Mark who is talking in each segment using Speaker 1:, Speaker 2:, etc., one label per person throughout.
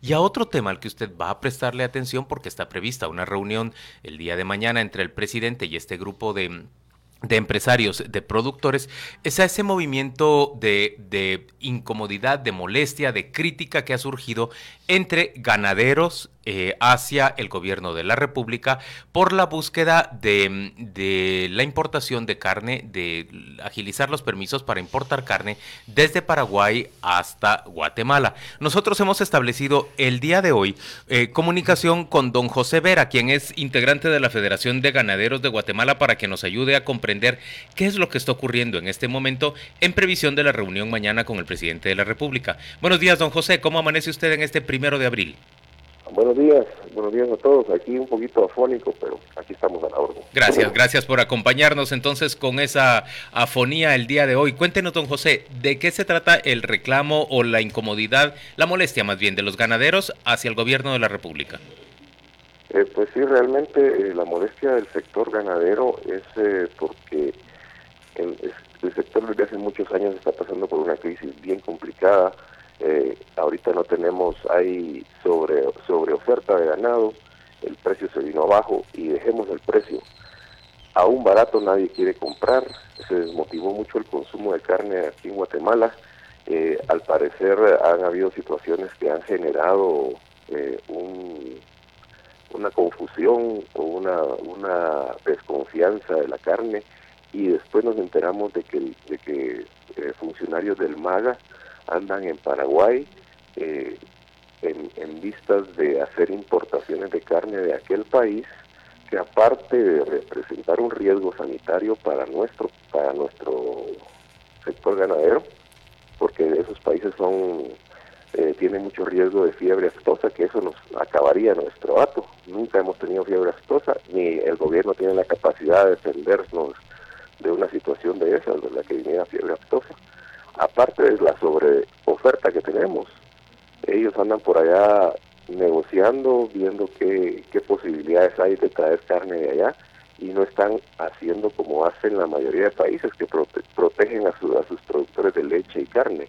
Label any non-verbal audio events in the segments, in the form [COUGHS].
Speaker 1: Y a otro tema al que usted va a prestarle atención porque está prevista una reunión el día de mañana entre el presidente y este grupo de de empresarios, de productores, es a ese movimiento de, de, incomodidad, de molestia, de crítica que ha surgido entre ganaderos eh, hacia el gobierno de la República por la búsqueda de, de, la importación de carne, de agilizar los permisos para importar carne desde Paraguay hasta Guatemala. Nosotros hemos establecido el día de hoy eh, comunicación con don José Vera, quien es integrante de la Federación de Ganaderos de Guatemala, para que nos ayude a comprender qué es lo que está ocurriendo en este momento en previsión de la reunión mañana con el presidente de la República. Buenos días, don José. ¿Cómo amanece usted en este primero de abril?
Speaker 2: Buenos días, buenos días a todos. Aquí un poquito afónico, pero aquí estamos a la orden.
Speaker 1: Gracias, gracias por acompañarnos entonces con esa afonía el día de hoy. Cuéntenos, don José, ¿de qué se trata el reclamo o la incomodidad, la molestia más bien, de los ganaderos hacia el gobierno de la República?
Speaker 2: Eh, pues sí, realmente eh, la molestia del sector ganadero es eh, porque el, sector desde hace muchos años está pasando por una crisis bien complicada eh, ahorita no tenemos, hay sobre, sobre oferta de ganado, el precio se vino abajo y dejemos el precio. Aún barato nadie quiere comprar, se desmotivó mucho el consumo de carne aquí en Guatemala. Al parecer han habido situaciones que han generado eh, una confusión o una, una desconfianza de la carne y después nos enteramos de que, de que funcionarios del MAGA andan en Paraguay eh, en, vistas de hacer importaciones de carne de aquel país que aparte de representar un riesgo sanitario para nuestro para nuestro sector ganadero porque esos países son eh, tienen mucho riesgo de fiebre aftosa que eso nos acabaría nuestro ato nunca hemos tenido fiebre aftosa ni el gobierno tiene la capacidad de defendernos de una situación de esas de la que viniera fiebre aftosa aparte de la sobreoferta que tenemos, ellos andan por allá negociando, viendo qué, qué posibilidades hay de traer carne de allá y no están haciendo como hacen la mayoría de países que protegen a, a sus productores de leche y carne.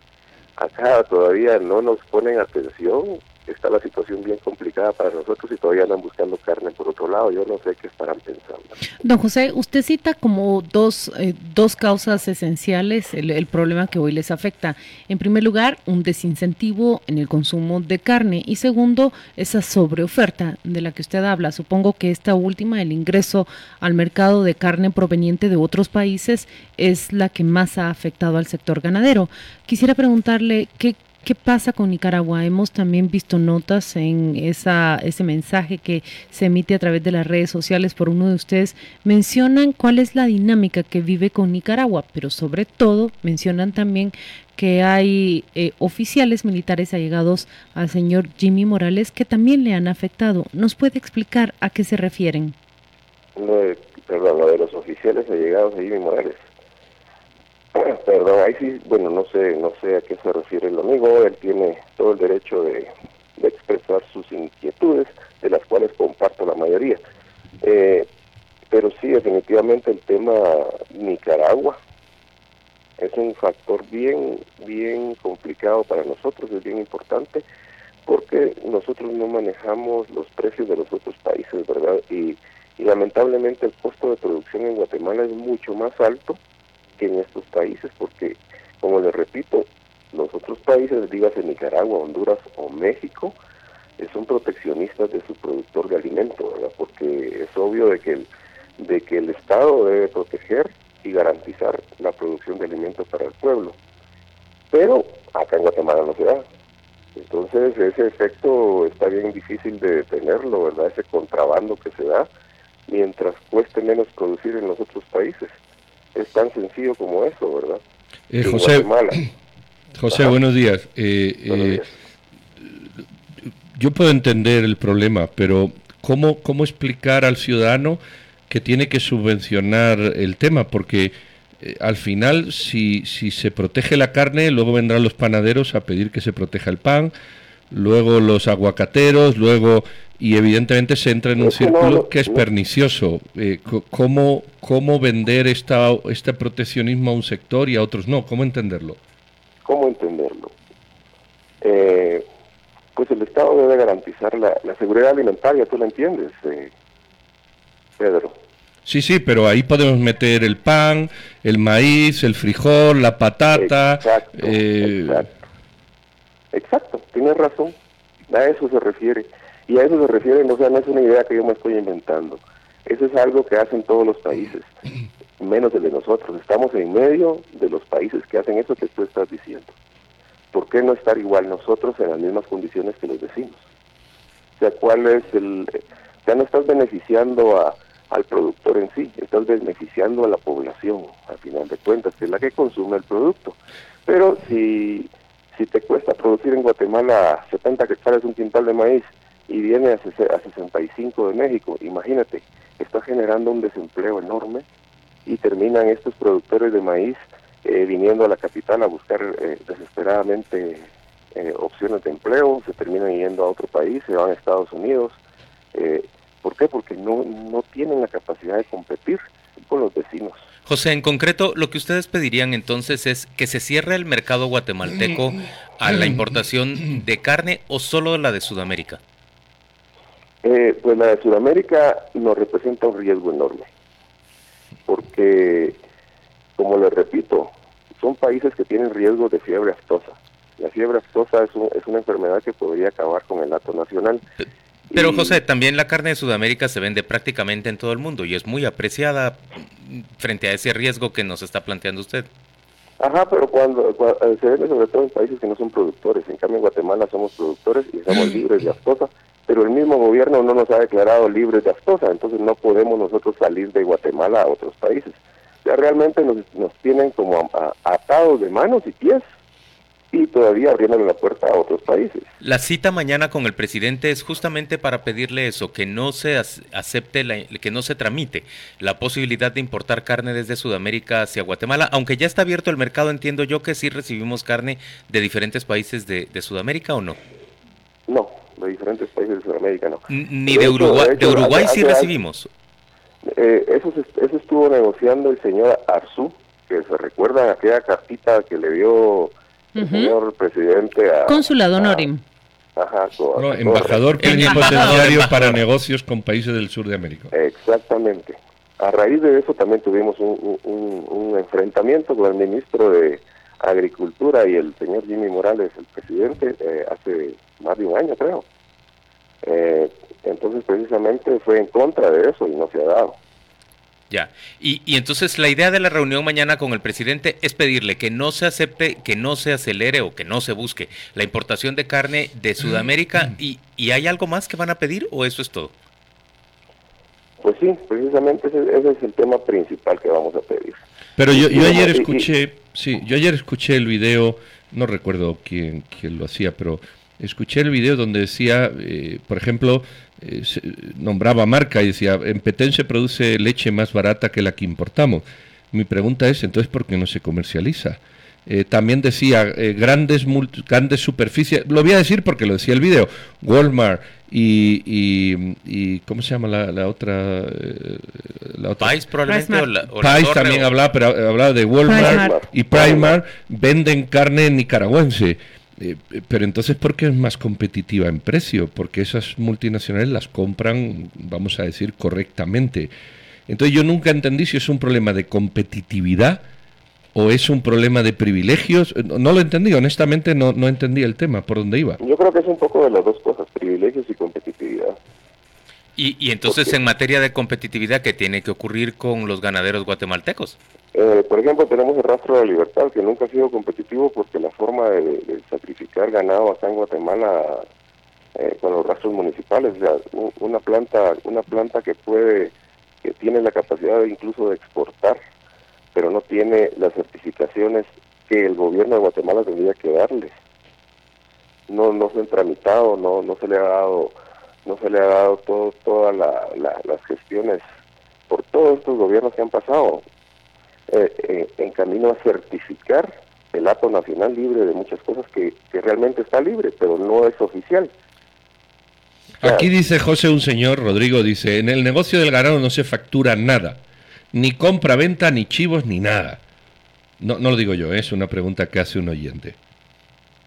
Speaker 2: Acá todavía no nos ponen atención está la situación bien complicada para nosotros y todavía andan buscando carne por otro lado. Yo no sé qué estarán pensando.
Speaker 3: Don José, usted cita como dos, eh, dos causas esenciales el, el, problema que hoy les afecta. En primer lugar, un desincentivo en el consumo de carne y segundo, esa sobreoferta de la que usted habla. Supongo que esta última, el ingreso al mercado de carne proveniente de otros países, es la que más ha afectado al sector ganadero. Quisiera preguntarle qué ¿Qué pasa con Nicaragua? Hemos también visto notas en esa, ese mensaje que se emite a través de las redes sociales por uno de ustedes. Mencionan cuál es la dinámica que vive con Nicaragua, pero sobre todo mencionan también que hay eh, oficiales militares allegados al señor Jimmy Morales que también le han afectado. ¿Nos puede explicar a qué se refieren?
Speaker 2: No, perdón, lo de los oficiales allegados a Jimmy Morales. [CLEARS THROAT] Perdón, ahí sí, bueno, no sé, no sé a qué se refiere el amigo, él tiene todo el derecho de, expresar sus inquietudes, de las cuales comparto la mayoría. Eh, pero sí, definitivamente el tema Nicaragua es un factor bien, bien complicado para nosotros, es bien importante, porque nosotros no manejamos los precios de los otros países, ¿verdad? y lamentablemente el costo de producción en Guatemala es mucho más alto en estos países, porque, como les repito, los otros países, dígase Nicaragua, Honduras o México, eh, son proteccionistas de su productor de alimento, ¿verdad? Porque es obvio de que el, de que el Estado debe proteger y garantizar la producción de alimentos para el pueblo. Pero acá en Guatemala no se da. Entonces ese efecto está bien difícil de detenerlo, ¿verdad? Ese contrabando que se da mientras cueste menos producir en los otros países es tan sencillo como eso, ¿verdad?
Speaker 4: Eh, José, [CLEARS THROAT] José buenos días. Eh, eh, yo puedo entender el problema, pero ¿cómo, ¿cómo explicar al ciudadano que tiene que subvencionar el tema? Porque al final, si, si se protege la carne, luego vendrán los panaderos a pedir que se proteja el pan, luego los aguacateros, luego y evidentemente se entra en un círculo que es pernicioso. Eh, ¿cómo, ¿Cómo vender esta, este proteccionismo a un sector y a otros no? ¿Cómo entenderlo?
Speaker 2: ¿Cómo entenderlo? Eh, pues el Estado debe garantizar la, seguridad alimentaria, tú lo entiendes, eh, Pedro.
Speaker 4: Sí, sí, pero ahí podemos meter el pan, el maíz, el frijol, la patata.
Speaker 2: Exacto, eh, exacto. exacto, tienes razón. A eso se refiere. Y a eso se refiere, o sea, no es una idea que yo me estoy inventando. Eso es algo que hacen todos los países, [CLEARS THROAT] menos el de nosotros. Estamos en medio de los países que hacen eso que tú estás diciendo. ¿Por qué no estar igual nosotros en las mismas condiciones que los vecinos? O sea, ¿cuál es el...? Ya no estás beneficiando a, al productor en sí, estás beneficiando a la población, al final de cuentas, que es la que consume el producto. Pero si, si te cuesta producir en Guatemala 70 hectáreas un quintal de maíz y viene a, a 65 de México, imagínate, está generando un desempleo enorme y terminan estos productores de maíz eh, viniendo a la capital a buscar eh, desesperadamente eh, opciones de empleo, se terminan yendo a otro país, se van a Estados Unidos. ¿Por qué? Porque no, no tienen la capacidad de competir con los vecinos.
Speaker 1: José, en concreto, lo que ustedes pedirían entonces es que se cierre el mercado guatemalteco a la importación de carne o solo la de Sudamérica.
Speaker 2: Pues la de Sudamérica nos representa un riesgo enorme, porque como les repito, son países que tienen riesgo de fiebre aftosa. La fiebre aftosa es, es una enfermedad que podría acabar con el lato nacional.
Speaker 1: Pero José, también la carne de Sudamérica se vende prácticamente en todo el mundo y es muy apreciada frente a ese riesgo que nos está planteando usted.
Speaker 2: Ajá, pero cuando, eh, se vende sobre todo en países que no son productores. En cambio en Guatemala somos productores y somos [CLEARS THROAT] libres de aftosa, pero el mismo gobierno no nos ha declarado libres de aftosa, entonces no podemos nosotros salir de Guatemala a otros países ya realmente nos, nos tienen como atados de manos y pies y todavía abriéndole la puerta a otros países.
Speaker 1: La cita mañana con el presidente es justamente para pedirle eso, que no se acepte, la, que no se tramite la posibilidad de importar carne desde Sudamérica hacia Guatemala, aunque ya está abierto el mercado, entiendo yo que sí recibimos carne de diferentes países de, Sudamérica o no.
Speaker 2: No, de diferentes países de Sudamérica no.
Speaker 1: Ni de, Uruguay, de, Uruguay sí recibimos.
Speaker 2: Eh, eso, eso estuvo negociando el señor Arzú, que se recuerda aquella cartita que le dio el señor presidente a...
Speaker 3: Consulado Norim.
Speaker 2: Ajá,
Speaker 4: embajador plenipotenciario para negocios con países del sur de América.
Speaker 2: Exactamente. A raíz de eso también tuvimos un, un, enfrentamiento con el ministro de Agricultura y el señor Jimmy Morales, el presidente, eh, hace más de un año creo. Eh, entonces precisamente fue en contra de eso y no se ha dado.
Speaker 1: Ya. Y, y, entonces la idea de la reunión mañana con el presidente es pedirle que no se acepte, que no se acelere o que no se busque la importación de carne de Sudamérica. ¿Y, y hay algo más que van a pedir o eso es todo?
Speaker 2: Pues sí, precisamente ese, es el tema principal que vamos a pedir.
Speaker 4: Pero yo, yo ayer escuché, sí, yo ayer escuché el video, no recuerdo quién, quién lo hacía, pero escuché el video donde decía, eh, por ejemplo, eh, nombraba marca y decía, en Petén se produce leche más barata que la que importamos. Mi pregunta es, entonces, ¿por qué no se comercializa? Eh, también decía grandes, grandes superficies, lo voy a decir porque lo decía el video, Walmart y, y, ¿cómo se llama la, otra?
Speaker 1: la otra? Pais probablemente.
Speaker 4: también hablaba, pero hablaba de Walmart y Primark, venden carne nicaragüense. Eh, pero entonces, ¿por qué es más competitiva en precio? Porque esas multinacionales las compran, vamos a decir, correctamente. Entonces yo nunca entendí si es un problema de competitividad o es un problema de privilegios. No lo entendí, honestamente no, no entendí el tema, por dónde iba.
Speaker 2: Yo creo que es un poco de las dos cosas, privilegios y competitividad.
Speaker 1: Y, y entonces, en materia de competitividad, ¿qué tiene que ocurrir con los ganaderos guatemaltecos?
Speaker 2: Eh, por ejemplo, tenemos el rastro de libertad, que nunca ha sido competitivo porque la forma de, sacrificar ganado acá en Guatemala eh, con los rastros municipales, una planta, una planta que puede, que tiene la capacidad de incluso de exportar, pero no tiene las certificaciones que el gobierno de Guatemala tendría que darles. No, no se han tramitado, no, no se le ha dado no se le ha dado todo, todas las gestiones por todos estos gobiernos que han pasado eh, eh, en camino a certificar el acto nacional libre de muchas cosas que, realmente está libre, pero no es oficial.
Speaker 4: Aquí dice José, un señor, Rodrigo, dice, en el negocio del ganado no se factura nada, ni compra, venta, ni chivos, ni nada. No, no lo digo yo, es una pregunta que hace un oyente.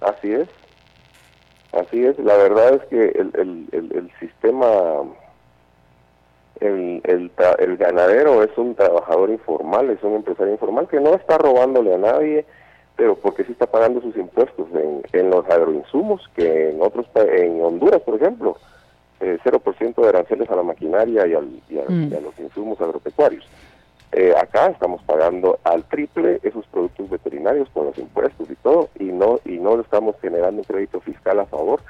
Speaker 2: Así es. Así es, la verdad es que el, el, el, sistema, el, el, el, ganadero es un trabajador informal, es un empresario informal que no está robándole a nadie, pero porque sí está pagando sus impuestos en, en los agroinsumos, que en otros en Honduras, por ejemplo, eh, 0% de aranceles a la maquinaria y, al, y, mm. a, los insumos agropecuarios. Eh, acá estamos pagando al triple esos productos veterinarios con los impuestos y todo, y no y no estamos generando un crédito fiscal a favor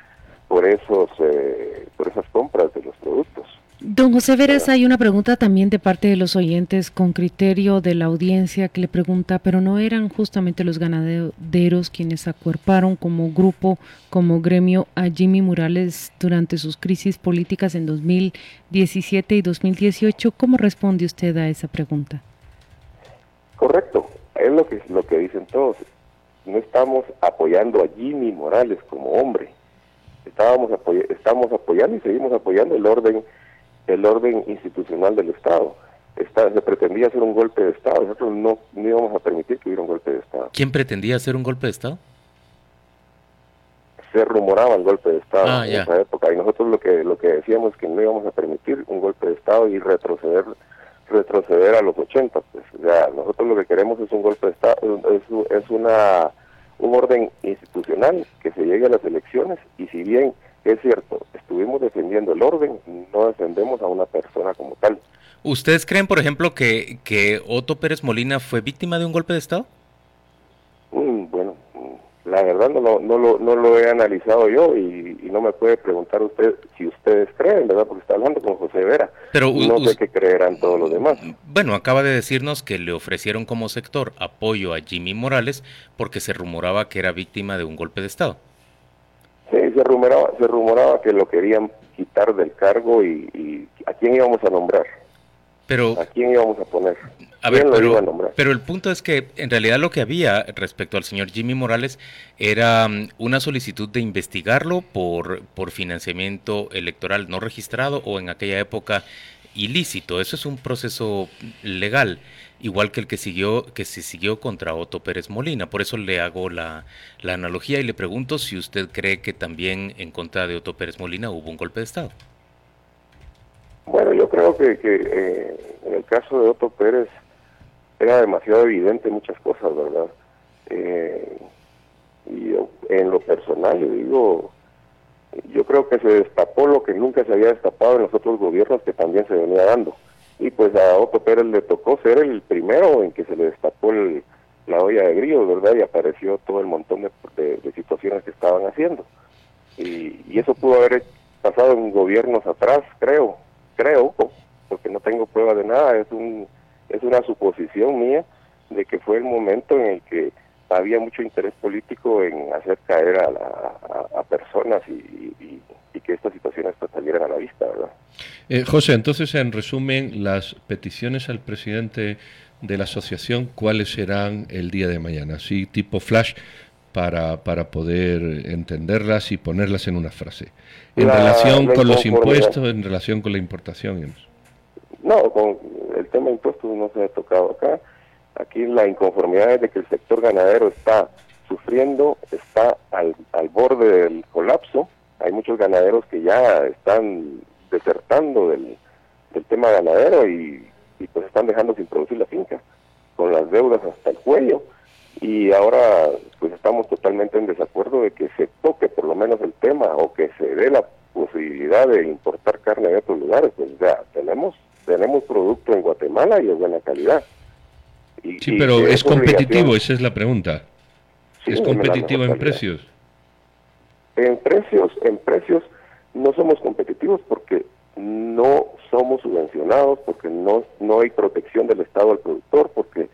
Speaker 2: por esos eh, por esas compras de los productos.
Speaker 3: Don José Veras, hay una pregunta también de parte de los oyentes con criterio de la audiencia que le pregunta, pero no eran justamente los ganaderos quienes acuerparon como grupo, como gremio a Jimmy Morales durante sus crisis políticas en 2017 y 2018. ¿Cómo responde usted a esa pregunta?
Speaker 2: Correcto, es lo que, lo que dicen todos. No estamos apoyando a Jimmy Morales como hombre. Estábamos estamos apoyando y seguimos apoyando el orden el orden institucional del Estado. se pretendía hacer un golpe de Estado. Nosotros no, íbamos a permitir que hubiera un golpe de Estado.
Speaker 1: ¿Quién pretendía hacer un golpe de Estado?
Speaker 2: Se rumoraba el golpe de Estado ah, en esa época y nosotros lo que lo que decíamos es que no íbamos a permitir un golpe de Estado y retroceder retroceder a los 80. Pues. nosotros lo que queremos es un golpe de Estado, es, es una un orden institucional que se llegue a las elecciones y si bien es cierto, estuvimos defendiendo el orden, no defendemos a una persona como tal.
Speaker 1: ¿Ustedes creen, por ejemplo, que, que Otto Pérez Molina fue víctima de un golpe de Estado?
Speaker 2: Mm, bueno, mm, la verdad no lo, no, lo, no lo he analizado yo y, no me puede preguntar usted si ustedes creen, ¿verdad? Porque está hablando con José Vera. Pero no sé qué creerán todos los demás.
Speaker 1: Bueno, acaba de decirnos que le ofrecieron como sector apoyo a Jimmy Morales porque se rumoraba que era víctima de un golpe de Estado.
Speaker 2: Se rumoraba, se rumoraba que lo querían quitar del cargo y, ¿a quién íbamos a nombrar?
Speaker 1: Pero,
Speaker 2: ¿A quién íbamos a poner?
Speaker 1: A ver, pero, pero, el punto es que en realidad lo que había respecto al señor Jimmy Morales era mm, una solicitud de investigarlo por, por financiamiento electoral no registrado o en aquella época ilícito. Eso es un proceso legal igual que el que siguió que se siguió contra Otto Pérez Molina. Por eso le hago la, analogía y le pregunto si usted cree que también en contra de Otto Pérez Molina hubo un golpe de Estado.
Speaker 2: Bueno, yo creo que, eh, en el caso de Otto Pérez era demasiado evidente muchas cosas, ¿verdad? Eh, y en lo personal, yo digo, yo creo que se destapó lo que nunca se había destapado en los otros gobiernos que también se venía dando y pues a Otto Pérez le tocó ser el primero en que se le destapó la olla de grillos, ¿verdad? Y apareció todo el montón de, situaciones que estaban haciendo. Y, eso pudo haber pasado en gobiernos atrás, creo, creo, porque no tengo prueba de nada, es, un, es una suposición mía de que fue el momento en el que había mucho interés político en hacer caer a, a, personas y, que estas situaciones pues, salieran a la vista, ¿verdad?
Speaker 4: Eh, José, entonces, en resumen, las peticiones al presidente de la asociación, ¿cuáles serán el día de mañana? Así, tipo flash, para, para poder entenderlas y ponerlas en una frase. En relación con los impuestos, en relación con la importación.
Speaker 2: No, con el tema de impuestos no se ha tocado acá. Aquí la inconformidad es de que el sector ganadero está sufriendo, está al, al borde del colapso. Hay muchos ganaderos que ya están desertando del, tema ganadero y, pues están dejando sin producir la finca, con las deudas hasta el cuello. Y ahora pues estamos totalmente en desacuerdo de que se toque por lo menos el tema o que se dé la posibilidad de importar carne de otros lugares. Pues ya tenemos, tenemos producto en Guatemala y de buena calidad.
Speaker 4: Y, sí, pero es competitivo, esa es la pregunta. ¿Es competitivo en precios?
Speaker 2: En precios, en precios no somos competitivos porque no somos subvencionados, porque no, no hay protección del Estado al productor, porque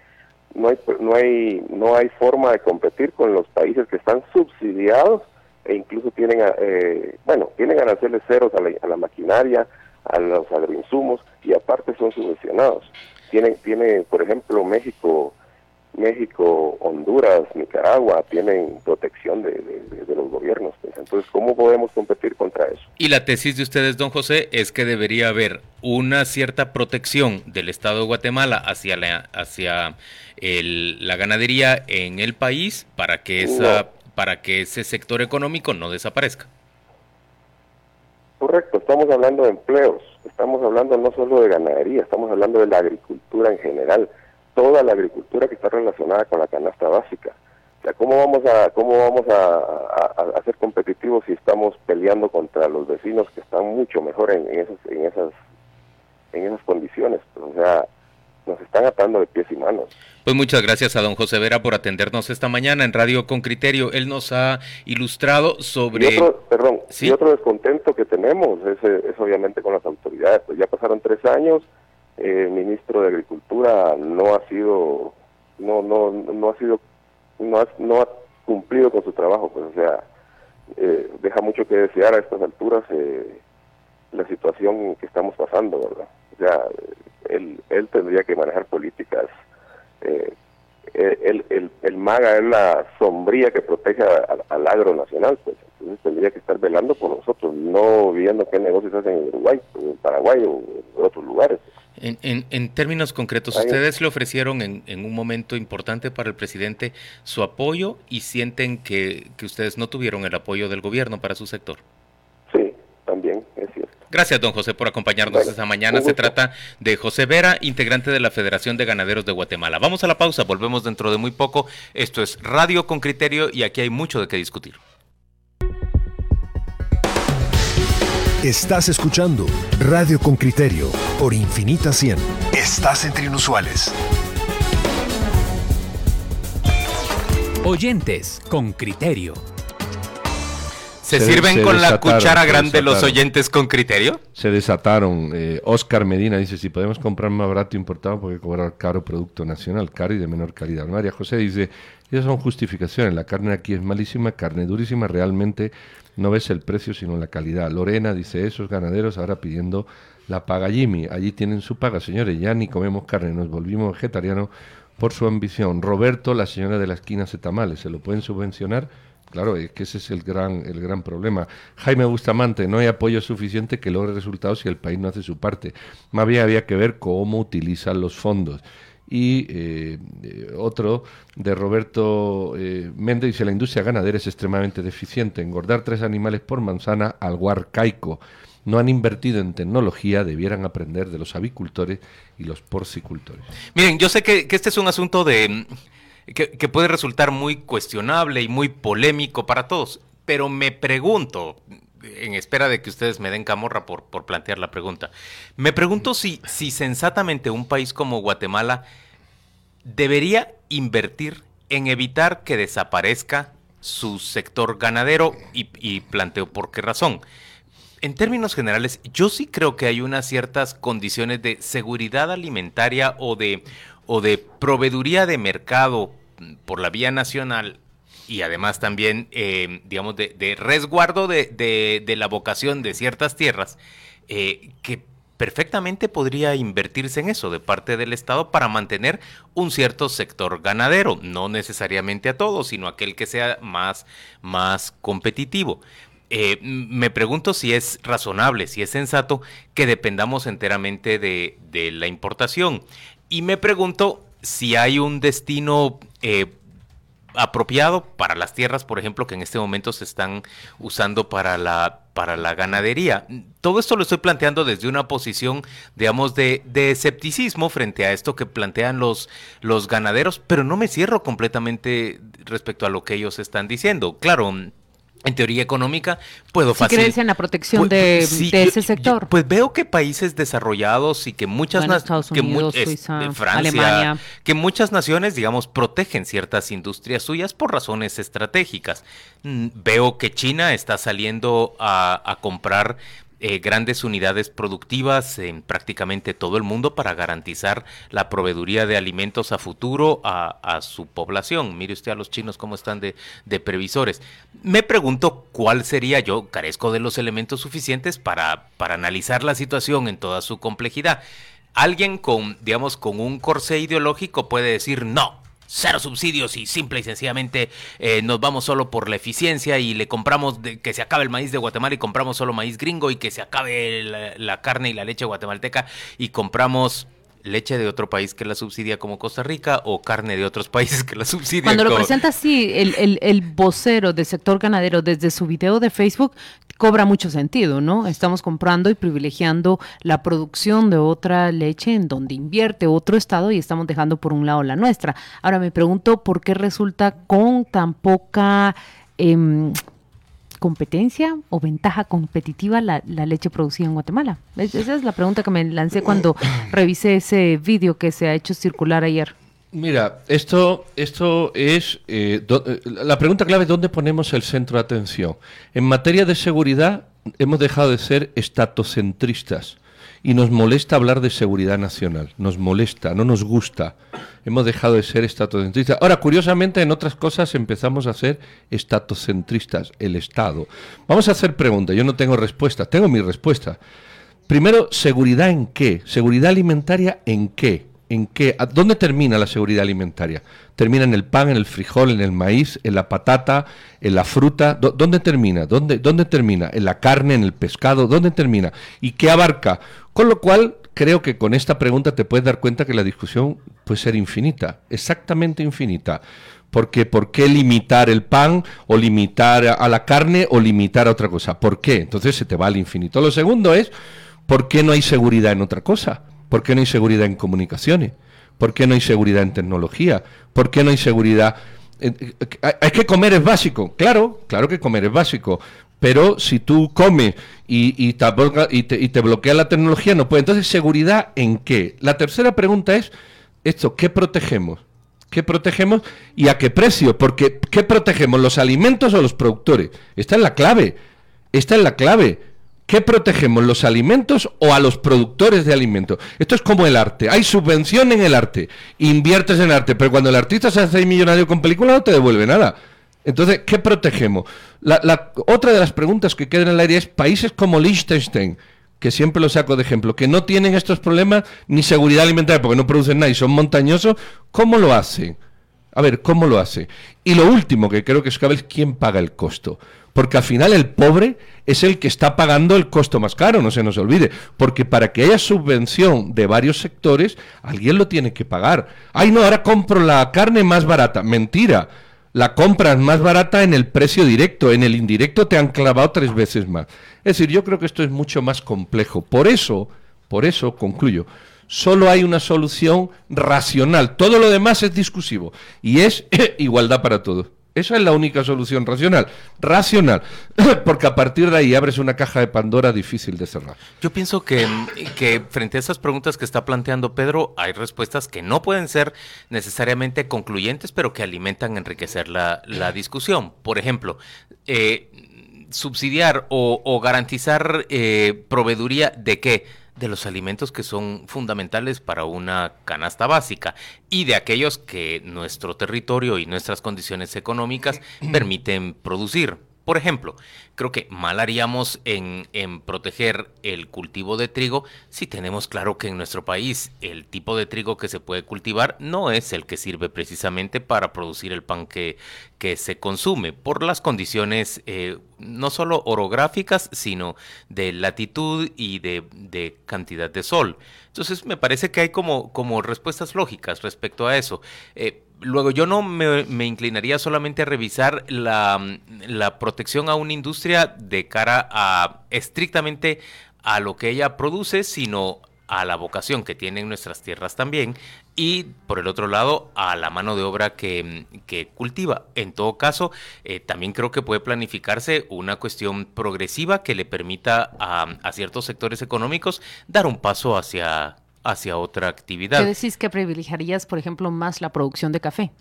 Speaker 2: no hay, no hay, no hay forma de competir con los países que están subsidiados e incluso tienen, eh, bueno, tienen aranceles ceros a la, a la maquinaria, a los agroinsumos y aparte son subvencionados. Tiene, tiene por ejemplo, México México, Honduras, Nicaragua tienen protección de, los gobiernos. Pues. Entonces, ¿cómo podemos competir contra eso?
Speaker 1: Y la tesis de ustedes, don José, es que debería haber una cierta protección del Estado de Guatemala hacia la, hacia la ganadería en el país para que esa, para que ese sector económico no desaparezca.
Speaker 2: Correcto, estamos hablando de empleos, estamos hablando no solo de ganadería, estamos hablando de la agricultura en general, toda la agricultura que está relacionada con la canasta básica. O sea, ¿cómo vamos a cómo vamos a, ser competitivos si estamos peleando contra los vecinos que están mucho mejor en, esas en esas en esas condiciones? o sea, nos están atando de pies y manos.
Speaker 1: Pues muchas gracias a don José Vera por atendernos esta mañana en Radio con Criterio. Él nos ha ilustrado sobre...
Speaker 2: Y otro, perdón, y otro descontento que tenemos es, es, obviamente con las autoridades. Pues ya pasaron tres años, el ministro de Agricultura no ha sido, no, no, no ha sido, no ha, no ha cumplido con su trabajo. Pues o sea, eh, deja mucho que desear a estas alturas eh, la situación que estamos pasando, ¿verdad? O sea, él, él tendría que manejar políticas. Eh, el, el, el, MAGA es la sombría que protege al agro nacional, pues entonces tendría que estar velando por nosotros, no viendo qué negocios hacen en Uruguay, en Paraguay o en otros lugares.
Speaker 1: En, en, en términos concretos, ¿ustedes le ofrecieron en, en, un momento importante para el presidente su apoyo y sienten que, que ustedes no tuvieron el apoyo del gobierno para su sector?
Speaker 2: Sí, también es cierto.
Speaker 1: Gracias, don José, por acompañarnos esta mañana. Se trata de José Vera, integrante de la Federación de Ganaderos de Guatemala. Vamos a la pausa, volvemos dentro de muy poco. Esto es Radio con Criterio y aquí hay mucho de qué discutir.
Speaker 5: Estás escuchando Radio con Criterio por Infinita 100. Estás entre inusuales.
Speaker 6: Oyentes con criterio.
Speaker 1: ¿Se, sirven con la cuchara grande los oyentes con criterio?
Speaker 4: Se desataron. Eh, Oscar Medina dice, si podemos comprar más barato importado, porque cobrar caro producto nacional, caro y de menor calidad. María José dice, esas son justificaciones. La carne aquí es malísima, carne durísima, realmente no ves el precio sino la calidad. Lorena dice, esos ganaderos ahora pidiendo la paga Jimmy. Allí tienen su paga, señores, ya ni comemos carne, nos volvimos vegetarianos por su ambición. Roberto, la señora de la esquina hace tamales, ¿se lo pueden subvencionar? Claro, es que ese es el gran, el gran problema. Jaime Bustamante, no hay apoyo suficiente que logre resultados si el país no hace su parte. Más bien había que ver cómo utilizan los fondos. Y eh, eh, otro de Roberto eh, Méndez dice, la industria ganadera es extremadamente deficiente. Engordar tres animales por manzana, algo arcaico. No han invertido en tecnología, debieran aprender de los avicultores y los porcicultores.
Speaker 1: Miren, yo sé que este es un asunto de que, puede resultar muy cuestionable y muy polémico para todos. Pero me pregunto, en espera de que ustedes me den camorra por, por plantear la pregunta, me pregunto si, si sensatamente un país como Guatemala debería invertir en evitar que desaparezca su sector ganadero y, y, planteo por qué razón. En términos generales, yo sí creo que hay unas ciertas condiciones de seguridad alimentaria o de, o de proveeduría de mercado por la vía nacional y además también, eh, digamos, de, resguardo de, la vocación de ciertas tierras, eh, que perfectamente podría invertirse en eso de parte del Estado para mantener un cierto sector ganadero, no necesariamente a todos, sino aquel que sea más, más competitivo. Eh, me pregunto si es razonable, si es sensato que dependamos enteramente de, de la importación. Y me pregunto si hay un destino eh, apropiado para las tierras, por ejemplo, que en este momento se están usando para la, para la ganadería. Todo esto lo estoy planteando desde una posición, digamos, de, de escepticismo frente a esto que plantean los, los ganaderos, pero no me cierro completamente respecto a lo que ellos están diciendo. Claro, en teoría económica, puedo
Speaker 3: fácil. crees en la protección de, ese sector?
Speaker 1: pues veo que países desarrollados y que muchas
Speaker 3: naciones, que Francia,
Speaker 1: que muchas naciones, digamos, protegen ciertas industrias suyas por razones estratégicas. Veo que China está saliendo a, a comprar eh, grandes unidades productivas en prácticamente todo el mundo para garantizar la proveeduría de alimentos a futuro a, su población. Mire usted a los chinos cómo están de, previsores. Me pregunto cuál sería, yo carezco de los elementos suficientes para, para analizar la situación en toda su complejidad. Alguien con, digamos, con un corsé ideológico puede decir no, cero subsidios y simple y sencillamente eh, nos vamos solo por la eficiencia y le compramos que se acabe el maíz de Guatemala y compramos solo maíz gringo y que se acabe la, carne y la leche guatemalteca y compramos leche de otro país que la subsidia como Costa Rica o carne de otros países que la subsidian.
Speaker 3: Cuando lo presenta así el, el, el vocero del sector ganadero desde su video de Facebook, cobra mucho sentido, ¿no? Estamos comprando y privilegiando la producción de otra leche en donde invierte otro estado y estamos dejando por un lado la nuestra. Ahora me pregunto por qué resulta con tan poca em, competencia o ventaja competitiva la, la leche producida en Guatemala. Es- esa es la pregunta que me lancé cuando [CLEARS THROAT] revisé ese video que se ha hecho circular ayer.
Speaker 4: Mira, esto, esto es... eh, do- eh, la pregunta clave es dónde ponemos el centro de atención. En materia de seguridad hemos dejado de ser estatocentristas y nos molesta hablar de seguridad nacional. Nos molesta, no nos gusta. Hemos dejado de ser estatocentristas. Ahora, curiosamente, en otras cosas empezamos a ser estatocentristas, el Estado. Vamos a hacer preguntas. Yo no tengo respuesta. Tengo mi respuesta. Primero, ¿seguridad en qué? ¿Seguridad alimentaria en qué? ¿En qué? ¿A ¿Dónde termina la seguridad alimentaria? ¿Termina en el pan, en el frijol, en el maíz, en la patata, en la fruta? ¿Dó- ¿Dónde termina? ¿Dónde, ¿Dónde termina? ¿En la carne, en el pescado? ¿Dónde termina? ¿Y qué abarca? Con lo cual, creo que con esta pregunta te puedes dar cuenta que la discusión puede ser infinita, exactamente infinita. Porque ¿por qué limitar el pan o limitar a la carne o limitar a otra cosa? ¿Por qué? Entonces se te va al infinito. Lo segundo es, ¿por qué no hay seguridad en otra cosa? ¿Por qué no hay seguridad en comunicaciones? ¿Por qué no hay seguridad en tecnología? ¿Por qué no hay seguridad? eh, eh, Es que comer es básico. Claro, claro que comer es básico. Pero si tú comes y te bloquea la tecnología, no puede. Entonces, ¿seguridad en qué? La tercera pregunta es, esto, ¿qué protegemos? ¿Qué protegemos y a qué precio? Porque ¿qué protegemos? ¿Los alimentos o los productores? Esta es la clave. Esta es la clave. ¿Qué protegemos? ¿Los alimentos o a los productores de alimentos? Esto es como el arte. Hay subvención en el arte. Inviertes en arte, pero cuando el artista se hace millonario con película no te devuelve nada. Entonces, ¿qué protegemos? La, otra de las preguntas que quedan en el aire es países como Liechtenstein, que siempre lo saco de ejemplo, que no tienen estos problemas ni seguridad alimentaria porque no producen nada y son montañosos, ¿cómo lo hacen? A ver, ¿cómo lo hace? Y lo último que creo que es clave es quién paga el costo. Porque al final el pobre es el que está pagando el costo más caro, no se nos olvide. Porque para que haya subvención de varios sectores, alguien lo tiene que pagar. Ay, no, ahora compro la carne más barata. Mentira. La compras más barata en el precio directo, en el indirecto te han clavado tres veces más. Es decir, yo creo que esto es mucho más complejo. Por eso, por eso, concluyo, solo hay una solución racional. Todo lo demás es discusivo y es [LAUGHS] igualdad para todos. Esa es la única solución racional. Racional. [COUGHS] Porque a partir de ahí abres una caja de Pandora difícil de cerrar.
Speaker 1: Yo pienso que, frente a esas preguntas que está planteando Pedro, hay respuestas que no pueden ser necesariamente concluyentes, pero que alimentan, enriquecer la, la discusión. Por ejemplo, eh, subsidiar o, o garantizar eh, proveeduría de qué? De los alimentos que son fundamentales para una canasta básica y de aquellos que nuestro territorio y nuestras condiciones económicas permiten producir. Por ejemplo, creo que mal haríamos en, proteger el cultivo de trigo si tenemos claro que en nuestro país el tipo de trigo que se puede cultivar no es el que sirve precisamente para producir el pan que, se consume por las condiciones eh, no solo orográficas, sino de latitud y de, de, cantidad de sol. Entonces me parece que hay como, como respuestas lógicas respecto a eso. Eh, Luego, yo no me, inclinaría solamente a revisar la, protección a una industria de cara a estrictamente a lo que ella produce, sino a la vocación que tienen nuestras tierras también y por el otro lado a la mano de obra que, cultiva. En todo caso, eh, también creo que puede planificarse una cuestión progresiva que le permita a ciertos sectores económicos dar un paso hacia hacia otra actividad.
Speaker 3: ¿Qué decís que privilegiarías, por ejemplo, más la producción de café?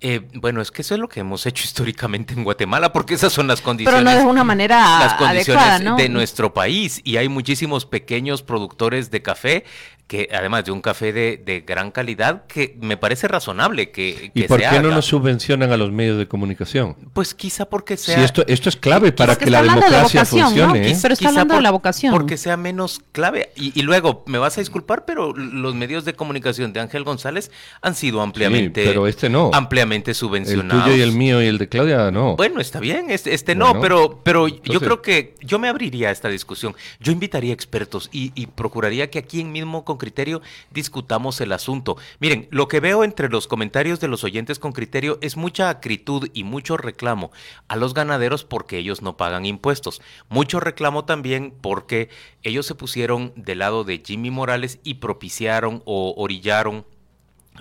Speaker 1: Eh, bueno, es que eso es lo que hemos hecho [LAUGHS] históricamente en Guatemala, porque esas son las condiciones.
Speaker 3: Pero no de una manera
Speaker 1: las condiciones
Speaker 3: adecuada, ¿no?
Speaker 1: de nuestro país y hay muchísimos pequeños productores de café que además de un café de, de gran calidad que me parece razonable que, que
Speaker 4: ¿Y por
Speaker 1: se
Speaker 4: qué
Speaker 1: haga.
Speaker 4: no nos subvencionan a los medios de comunicación?
Speaker 1: Pues quizá porque sea
Speaker 4: esto, esto es clave para
Speaker 3: que
Speaker 4: la
Speaker 3: de
Speaker 4: democracia funcione.
Speaker 3: Quizá- Pero está hablando de la vocación.
Speaker 1: Porque sea menos clave. Y, y luego, me vas a disculpar, pero los medios de comunicación de Ángel González han sido ampliamente,
Speaker 4: pero este no.
Speaker 1: ampliamente
Speaker 4: El
Speaker 1: subvencionados.
Speaker 4: tuyo y el mío y el de Claudia, no.
Speaker 1: Bueno, está bien, este, este
Speaker 4: Bueno,
Speaker 1: no, pero, pero yo creo que yo me abriría a esta discusión. Yo invitaría expertos y, y procuraría que aquí en mismo con criterio discutamos el asunto. Miren, lo que veo entre los comentarios de los oyentes con criterio es mucha acritud y mucho reclamo a los ganaderos porque ellos no pagan impuestos. Mucho reclamo también porque ellos se pusieron del lado de Jimmy Morales y propiciaron o orillaron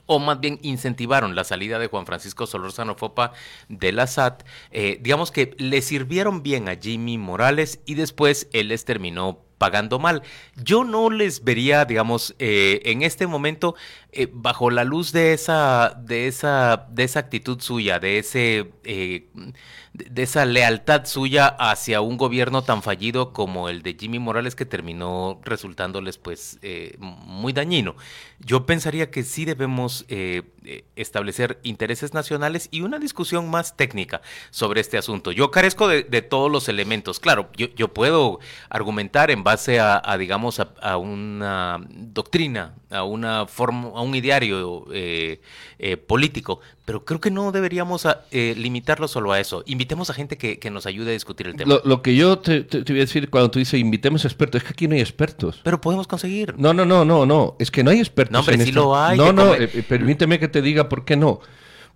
Speaker 1: o más bien incentivaron la salida de Juan Francisco Solorzano Fopa de la SAT, eh, digamos que le sirvieron bien a Jimmy Morales y después él les terminó pagando mal. Yo no les vería, digamos, eh, en este momento, eh, bajo la luz de esa, de esa, de esa actitud suya, de ese de esa lealtad suya hacia un gobierno tan fallido como el de Jimmy Morales que terminó resultándoles pues eh, muy dañino. Yo pensaría que sí debemos eh, eh, establecer intereses nacionales y una discusión más técnica sobre este asunto. Yo carezco de, todos los elementos. Claro, yo, puedo argumentar en base a, digamos, a, una doctrina, a una forma, a un ideario político, pero creo que no deberíamos limitarlo solo a eso invitemos a gente que, nos ayude a discutir el tema.
Speaker 4: Lo, que yo te, voy a decir cuando tú dices invitemos expertos, es que aquí no hay expertos.
Speaker 1: Pero podemos conseguir.
Speaker 4: No, no, no, no, no. Es que no hay expertos.
Speaker 1: No, hombre, sí lo hay.
Speaker 4: No, no, eh, permíteme que te diga por qué no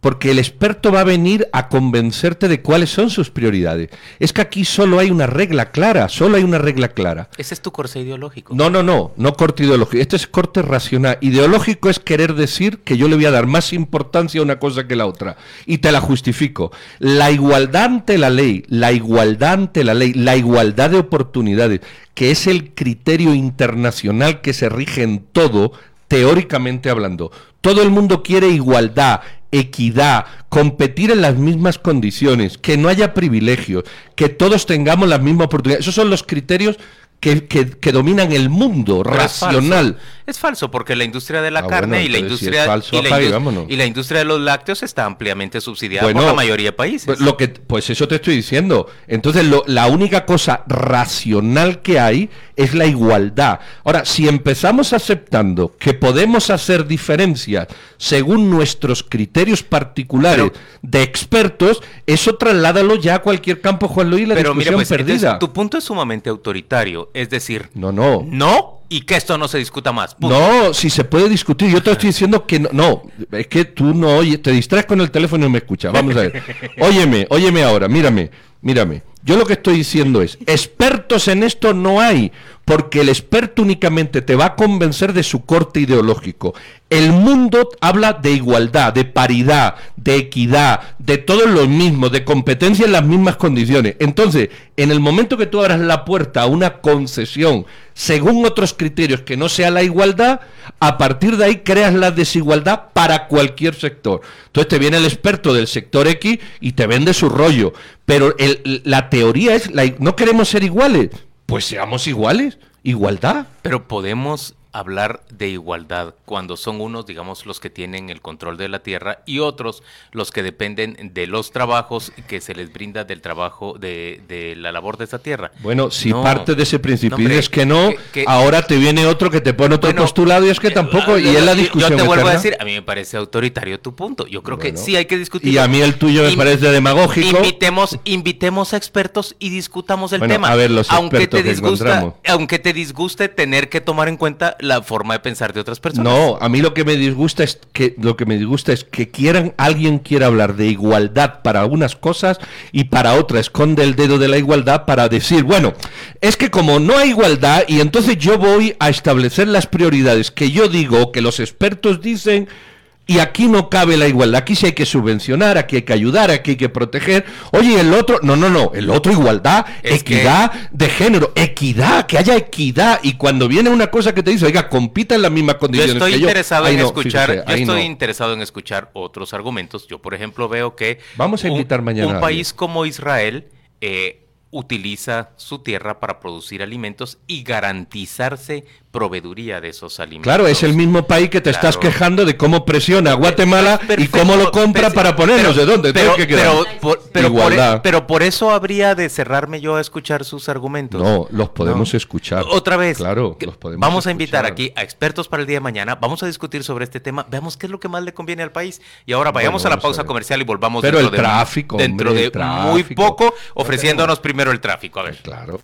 Speaker 4: porque el experto va a venir a convencerte de cuáles son sus prioridades. Es que aquí solo hay una regla clara, solo hay una regla clara.
Speaker 1: Ese es tu corte ideológico.
Speaker 4: No, no, no, no corte ideológico. Esto es corte racional. Ideológico es querer decir que yo le voy a dar más importancia a una cosa que la otra. Y te la justifico. La igualdad ante la ley, la igualdad ante la ley, la igualdad de oportunidades, que es el criterio internacional que se rige en todo, teóricamente hablando. Todo el mundo quiere igualdad, equidad, competir en las mismas condiciones, que no haya privilegios, que todos tengamos las mismas oportunidades. Esos son los criterios que, que, dominan el mundo racional.
Speaker 1: Es falso. porque la industria de la ah, carne y, la industria, y, la industria de los lácteos está ampliamente subsidiada por la mayoría de países.
Speaker 4: Pues, lo que, pues eso te estoy diciendo. Entonces, la única cosa racional que hay es la igualdad. Ahora, si empezamos aceptando que podemos hacer diferencias según nuestros criterios particulares de expertos, eso trasládalo ya a cualquier campo, Juan Luis, la pero discusión pues, perdida.
Speaker 1: tu punto es sumamente autoritario es decir,
Speaker 4: no, no.
Speaker 1: No y que esto no se discuta más.
Speaker 4: No, si se puede discutir. Yo te estoy diciendo que no, no, es que tú no oyes, te distraes con el teléfono y no me escuchas. Vamos a ver. [LAUGHS] Óyeme, óyeme ahora, mírame, mírame. Yo lo que estoy diciendo es, expertos en esto no hay, porque el experto únicamente te va a convencer de su corte ideológico. El mundo habla de igualdad, de paridad, de equidad, de todo lo mismo, de competencia en las mismas condiciones. Entonces, en el momento que tú abras la puerta a una concesión según otros criterios que no sea la igualdad, a partir de ahí creas la desigualdad para cualquier sector. Entonces te viene el experto del sector X y te vende su rollo. Pero la teoría es, no queremos ser iguales, pues seamos iguales, igualdad.
Speaker 1: Pero podemos hablar de igualdad cuando son unos, digamos, los que tienen el control de la tierra y otros los que dependen de los trabajos que se les brinda del trabajo de, de la labor de esa tierra.
Speaker 4: Bueno, si parte de ese principio y es que no, ahora te viene otro que te pone otro postulado y es que eh, tampoco, y es la discusión.
Speaker 1: Yo te vuelvo a decir, a mí me parece autoritario tu punto. Yo creo que sí hay que discutir.
Speaker 4: Y a mí el tuyo me parece demagógico.
Speaker 1: Invitemos, invitemos a expertos y discutamos el tema.
Speaker 4: A ver, los
Speaker 1: aunque te disgusta, aunque te disguste tener que tomar en cuenta la forma de pensar de otras personas.
Speaker 4: No, a mí lo que me disgusta es que lo que me disgusta es que quieran alguien quiera hablar de igualdad para algunas cosas y para otras esconde el dedo de la igualdad para decir, bueno, es que como no hay igualdad y entonces yo voy a establecer las prioridades que yo digo, que los expertos dicen y aquí no cabe la igualdad, aquí sí hay que subvencionar, aquí hay que ayudar, aquí hay que proteger. Oye, el otro, no, no, no, el otro igualdad, equidad de género, equidad, que haya equidad. Y cuando viene una cosa que te dice, oiga, compita en las mismas condiciones.
Speaker 1: Yo estoy interesado en escuchar, yo estoy interesado en escuchar otros argumentos. Yo, por ejemplo, veo que
Speaker 4: vamos a invitar
Speaker 1: un,
Speaker 4: mañana
Speaker 1: un país como Israel eh, utiliza su tierra para producir alimentos y garantizarse proveeduría de esos alimentos.
Speaker 4: Claro, es el mismo país que te estás quejando de cómo presiona a Guatemala y cómo lo compra para ponernos de dónde.
Speaker 1: Pero, pero, por, e, pero, por, eso habría de cerrarme yo a escuchar sus argumentos.
Speaker 4: No, los podemos escuchar.
Speaker 1: Otra vez.
Speaker 4: Claro, los podemos
Speaker 1: Vamos a invitar aquí a expertos para el día de mañana. Vamos a discutir sobre este tema. Veamos qué es lo que más le conviene al país. Y ahora vayamos a la pausa comercial y volvamos
Speaker 4: pero dentro el tráfico,
Speaker 1: dentro de muy poco, ofreciéndonos primero el tráfico. A ver.
Speaker 4: Claro.